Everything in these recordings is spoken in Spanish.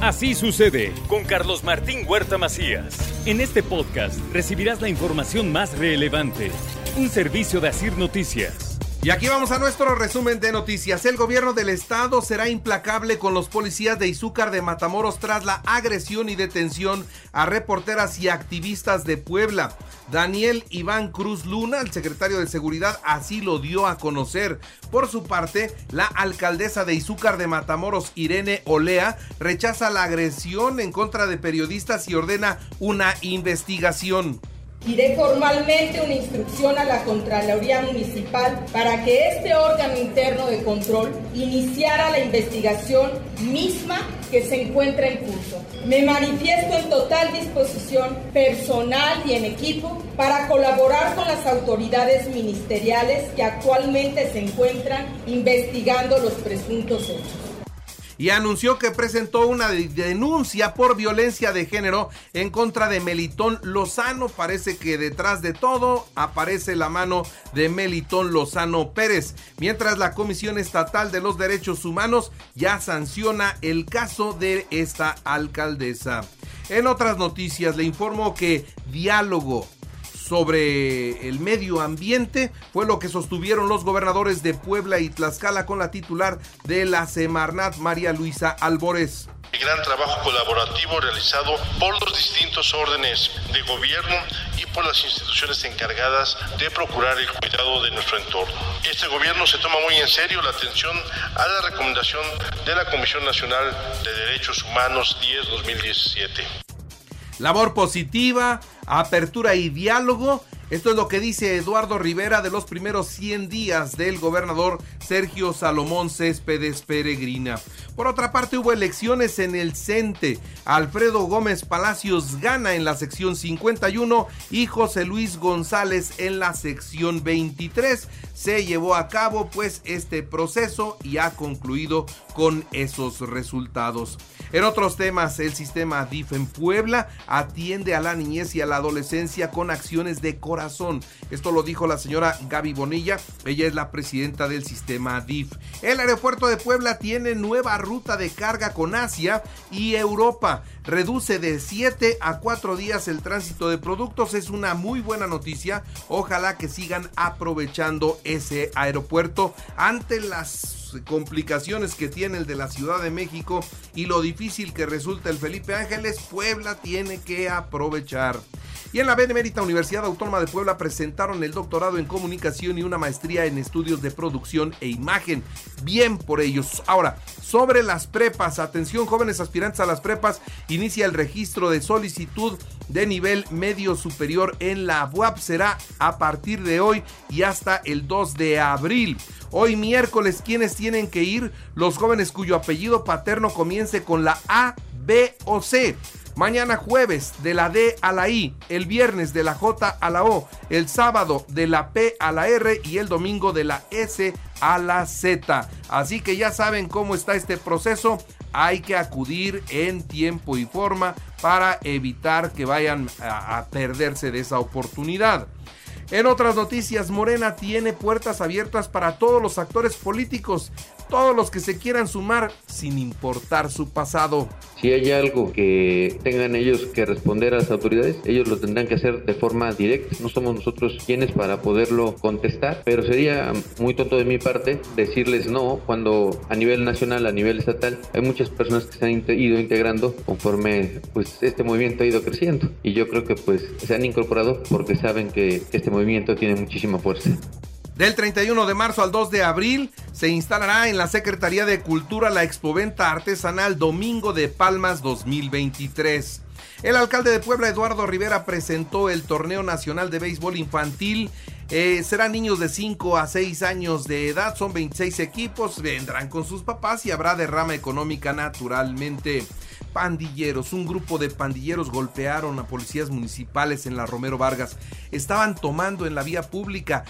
Así sucede con Carlos Martín Huerta Macías. En este podcast recibirás la información más relevante. Un servicio de Asir Noticias. Y aquí vamos a nuestro resumen de noticias. El gobierno del estado será implacable con los policías de Izúcar de Matamoros tras la agresión y detención a reporteras y activistas de Puebla. Daniel Iván Cruz Luna, el secretario de Seguridad, así lo dio a conocer. Por su parte, la alcaldesa de Izúcar de Matamoros, Irene Olea, rechaza la agresión en contra de periodistas y ordena una investigación. Diré formalmente una instrucción a la Contraloría Municipal para que este órgano interno de control iniciara la investigación misma que se encuentra en curso. Me manifiesto en total disposición personal y en equipo para colaborar con las autoridades ministeriales que actualmente se encuentran investigando los presuntos hechos y anunció que presentó una denuncia por violencia de género en contra de Melitón Lozano. Parece que detrás de todo aparece la mano de Melitón Lozano Pérez, mientras la Comisión Estatal de los Derechos Humanos ya sanciona el caso de esta alcaldesa. En otras noticias le informo que diálogo sobre el medio ambiente fue lo que sostuvieron los gobernadores de Puebla y Tlaxcala con la titular de la Semarnat, María Luisa Albores. El gran trabajo colaborativo realizado por los distintos órdenes de gobierno y por las instituciones encargadas de procurar el cuidado de nuestro entorno. Este gobierno se toma muy en serio la atención a la recomendación de la Comisión Nacional de Derechos Humanos 10-2017. Labor positiva, apertura y diálogo. Esto es lo que dice Eduardo Rivera de los primeros 100 días del gobernador Sergio Salomón Céspedes Peregrina. Por otra parte, hubo elecciones en el CENTE. Alfredo Gómez Palacios gana en la sección 51 y José Luis González en la sección 23. Se llevó a cabo pues este proceso y ha concluido con esos resultados. En otros temas, el sistema DIF en Puebla atiende a la niñez y a la adolescencia con acciones de corazón. Esto lo dijo la señora Gaby Bonilla, ella es la presidenta del sistema El aeropuerto de Puebla tiene nueva ruta de carga con Asia y Europa. Reduce de 7 a 4 días el tránsito de productos. Es una muy buena noticia. Ojalá que sigan aprovechando ese aeropuerto ante las complicaciones que tiene el de la Ciudad de México y lo difícil que resulta el Felipe Ángeles, Puebla tiene que aprovechar. Y en la Benemérita Universidad Autónoma de Puebla presentaron el doctorado en comunicación y una maestría en estudios de producción e imagen. Bien por ellos. Ahora, sobre las prepas, atención jóvenes aspirantes a las prepas, inicia el registro de solicitud de nivel medio superior en la UAP. Será a partir de hoy y hasta el 2 de abril. Hoy miércoles, ¿quiénes tienen que ir? Los jóvenes cuyo apellido paterno comience con la A, B o C. Mañana jueves de la D a la I, el viernes de la J a la O, el sábado de la P a la R y el domingo de la S a la Z. Así que ya saben cómo está este proceso. Hay que acudir en tiempo y forma para evitar que vayan a, a perderse de esa oportunidad. En otras noticias, Morena tiene puertas abiertas para todos los actores políticos todos los que se quieran sumar sin importar su pasado. Si hay algo que tengan ellos que responder a las autoridades, ellos lo tendrán que hacer de forma directa. No somos nosotros quienes para poderlo contestar, pero sería muy tonto de mi parte decirles no cuando a nivel nacional, a nivel estatal, hay muchas personas que se han ido integrando conforme pues este movimiento ha ido creciendo y yo creo que pues se han incorporado porque saben que este movimiento tiene muchísima fuerza. Del 31 de marzo al 2 de abril se instalará en la Secretaría de Cultura la Expoventa Artesanal Domingo de Palmas 2023. El alcalde de Puebla, Eduardo Rivera, presentó el Torneo Nacional de Béisbol Infantil. Eh, serán niños de 5 a 6 años de edad, son 26 equipos, vendrán con sus papás y habrá derrama económica naturalmente pandilleros. Un grupo de pandilleros golpearon a policías municipales en la Romero Vargas. Estaban tomando en la vía pública.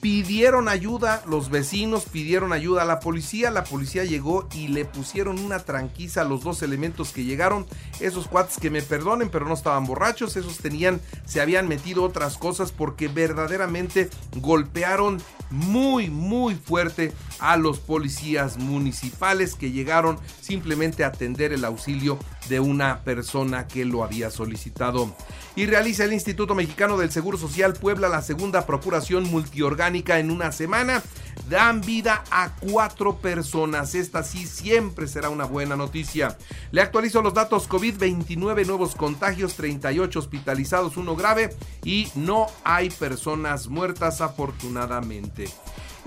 Pidieron ayuda, los vecinos pidieron ayuda a la policía, la policía llegó y le pusieron una tranquiza a los dos elementos que llegaron, esos cuates que me perdonen, pero no estaban borrachos, esos tenían, se habían metido otras cosas porque verdaderamente golpearon muy, muy fuerte a los policías municipales que llegaron simplemente a atender el auxilio de una persona que lo había solicitado. Y realiza el Instituto Mexicano del Seguro Social Puebla la segunda procuración multiorgánica en una semana. Dan vida a cuatro personas. Esta sí siempre será una buena noticia. Le actualizo los datos COVID, 29 nuevos contagios, 38 hospitalizados, uno grave y no hay personas muertas afortunadamente.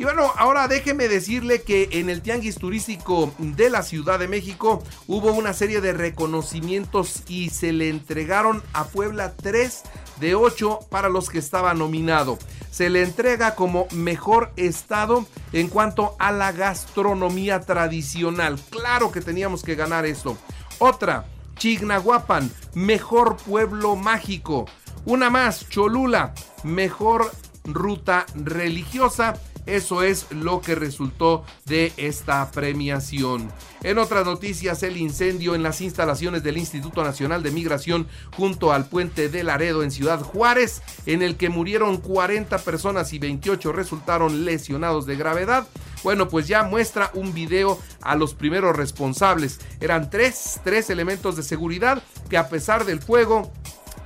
Y bueno, ahora déjeme decirle que en el Tianguis Turístico de la Ciudad de México hubo una serie de reconocimientos y se le entregaron a Puebla 3 de 8 para los que estaba nominado. Se le entrega como mejor estado en cuanto a la gastronomía tradicional. Claro que teníamos que ganar esto. Otra, Chignahuapan, mejor pueblo mágico. Una más, Cholula, mejor ruta religiosa eso es lo que resultó de esta premiación. En otras noticias, el incendio en las instalaciones del Instituto Nacional de Migración junto al puente de Laredo en Ciudad Juárez, en el que murieron 40 personas y 28 resultaron lesionados de gravedad. Bueno, pues ya muestra un video a los primeros responsables. Eran tres, tres elementos de seguridad que a pesar del fuego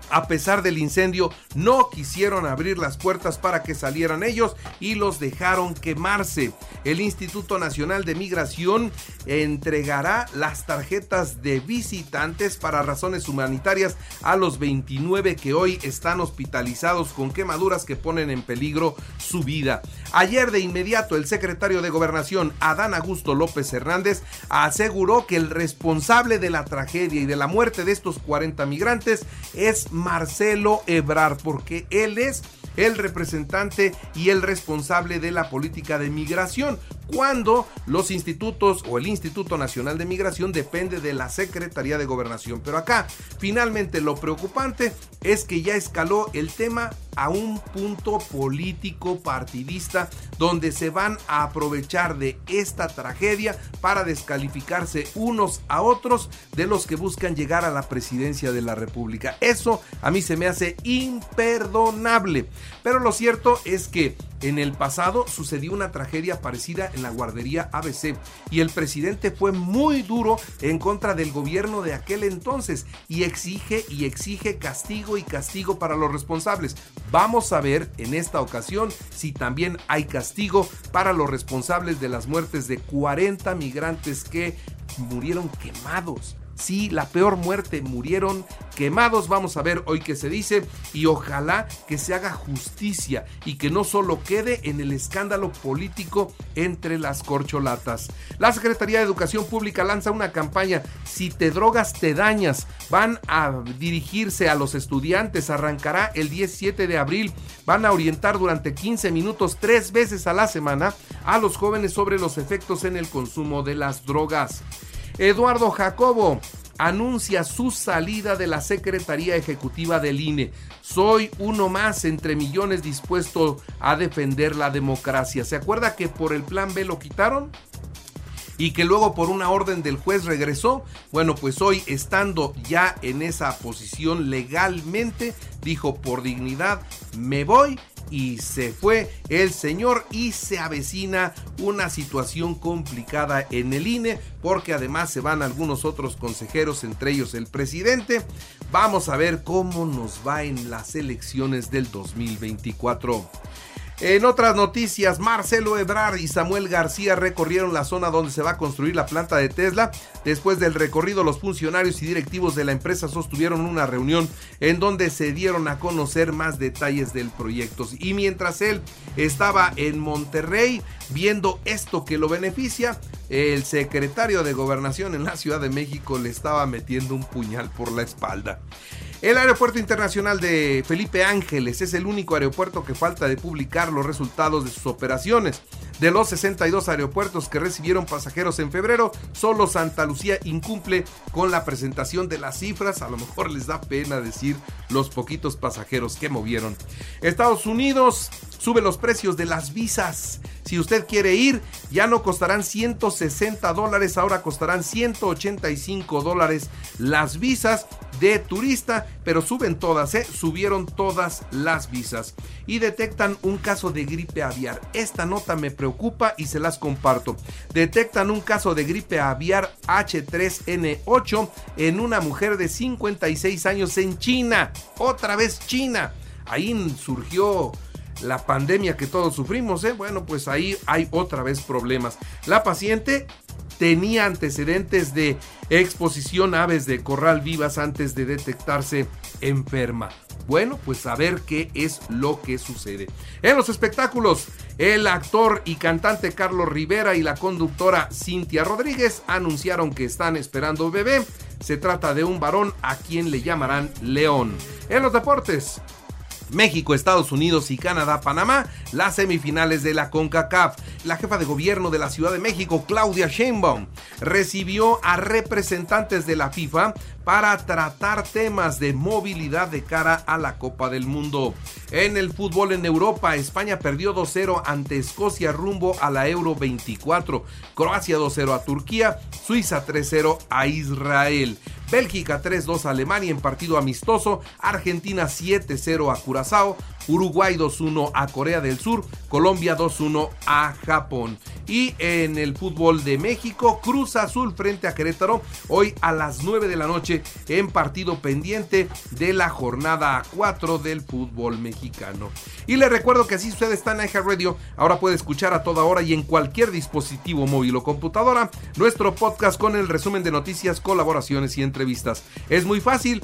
a pesar del incendio, no quisieron abrir las puertas para que salieran ellos y los dejaron quemarse. El Instituto Nacional de Migración entregará las tarjetas de visitantes para razones humanitarias a los 29 que hoy están hospitalizados con quemaduras que ponen en peligro su vida. Ayer de inmediato el secretario de Gobernación, Adán Augusto López Hernández, aseguró que el responsable de la tragedia y de la muerte de estos 40 migrantes es Marcelo Ebrard, porque él es el representante y el responsable de la política de migración, cuando los institutos o el Instituto Nacional de Migración depende de la Secretaría de Gobernación. Pero acá, finalmente, lo preocupante es que ya escaló el tema a un punto político partidista donde se van a aprovechar de esta tragedia para descalificarse unos a otros de los que buscan llegar a la presidencia de la República. Eso a mí se me hace imperdonable. Pero lo cierto es que en el pasado sucedió una tragedia parecida en la guardería ABC y el presidente fue muy duro en contra del gobierno de aquel entonces y exige y exige castigo y castigo para los responsables. Vamos a ver en esta ocasión si también hay castigo para los responsables de las muertes de 40 migrantes que murieron quemados Sí, la peor muerte, murieron quemados, vamos a ver hoy qué se dice, y ojalá que se haga justicia y que no solo quede en el escándalo político entre las corcholatas. La Secretaría de Educación Pública lanza una campaña, si te drogas te dañas, van a dirigirse a los estudiantes, arrancará el 17 de abril, van a orientar durante 15 minutos tres veces a la semana a los jóvenes sobre los efectos en el consumo de las drogas. Eduardo Jacobo anuncia su salida de la Secretaría Ejecutiva del INE. Soy uno más entre millones dispuesto a defender la democracia. ¿Se acuerda que por el plan B lo quitaron? y que luego por una orden del juez regresó. Bueno, pues hoy estando ya en esa posición legalmente, dijo por dignidad, me voy y se fue el señor y se avecina una situación complicada en el INE porque además se van algunos otros consejeros, entre ellos el presidente. Vamos a ver cómo nos va en las elecciones del 2024. En otras noticias, Marcelo Ebrard y Samuel García recorrieron la zona donde se va a construir la planta de Tesla. Después del recorrido, los funcionarios y directivos de la empresa sostuvieron una reunión en donde se dieron a conocer más detalles del proyecto. Y mientras él estaba en Monterrey viendo esto que lo beneficia, el secretario de gobernación en la Ciudad de México le estaba metiendo un puñal por la espalda. El Aeropuerto Internacional de Felipe Ángeles es el único aeropuerto que falta de publicar los resultados de sus operaciones. De los 62 aeropuertos que recibieron pasajeros en febrero, solo Santa Lucía incumple con la presentación de las cifras. A lo mejor les da pena decir los poquitos pasajeros que movieron. Estados Unidos sube los precios de las visas. Si usted quiere ir, ya no costarán 160 dólares, ahora costarán 185 dólares las visas de turista, pero suben todas, ¿eh? subieron todas las visas. Y detectan un caso de gripe aviar. Esta nota me preocupa y se las comparto. Detectan un caso de gripe aviar H3N8 en una mujer de 56 años en China. Otra vez China. Ahí surgió la pandemia que todos sufrimos, ¿eh? bueno, pues ahí hay otra vez problemas. La paciente tenía antecedentes de exposición a aves de corral vivas antes de detectarse enferma. Bueno, pues a ver qué es lo que sucede. En los espectáculos, el actor y cantante Carlos Rivera y la conductora Cintia Rodríguez anunciaron que están esperando bebé. Se trata de un varón a quien le llamarán León. En los deportes, México, Estados Unidos y Canadá, Panamá, las semifinales de la CONCACAF. La jefa de gobierno de la Ciudad de México, Claudia Sheinbaum, recibió a representantes de la FIFA para tratar temas de movilidad de cara a la Copa del Mundo. En el fútbol en Europa, España perdió 2-0 ante Escocia rumbo a la Euro 24, Croacia 2-0 a Turquía, Suiza 3-0 a Israel. Bélgica 3-2 a Alemania en partido amistoso, Argentina 7-0 a Curazao, Uruguay 2-1 a Corea del Sur, Colombia 2-1 a Japón. Y en el fútbol de México, Cruz Azul frente a Querétaro, hoy a las 9 de la noche en partido pendiente de la jornada 4 del fútbol mexicano. Y les recuerdo que si usted está en Radio, ahora puede escuchar a toda hora y en cualquier dispositivo móvil o computadora nuestro podcast con el resumen de noticias, colaboraciones y entrevistas. Es muy fácil,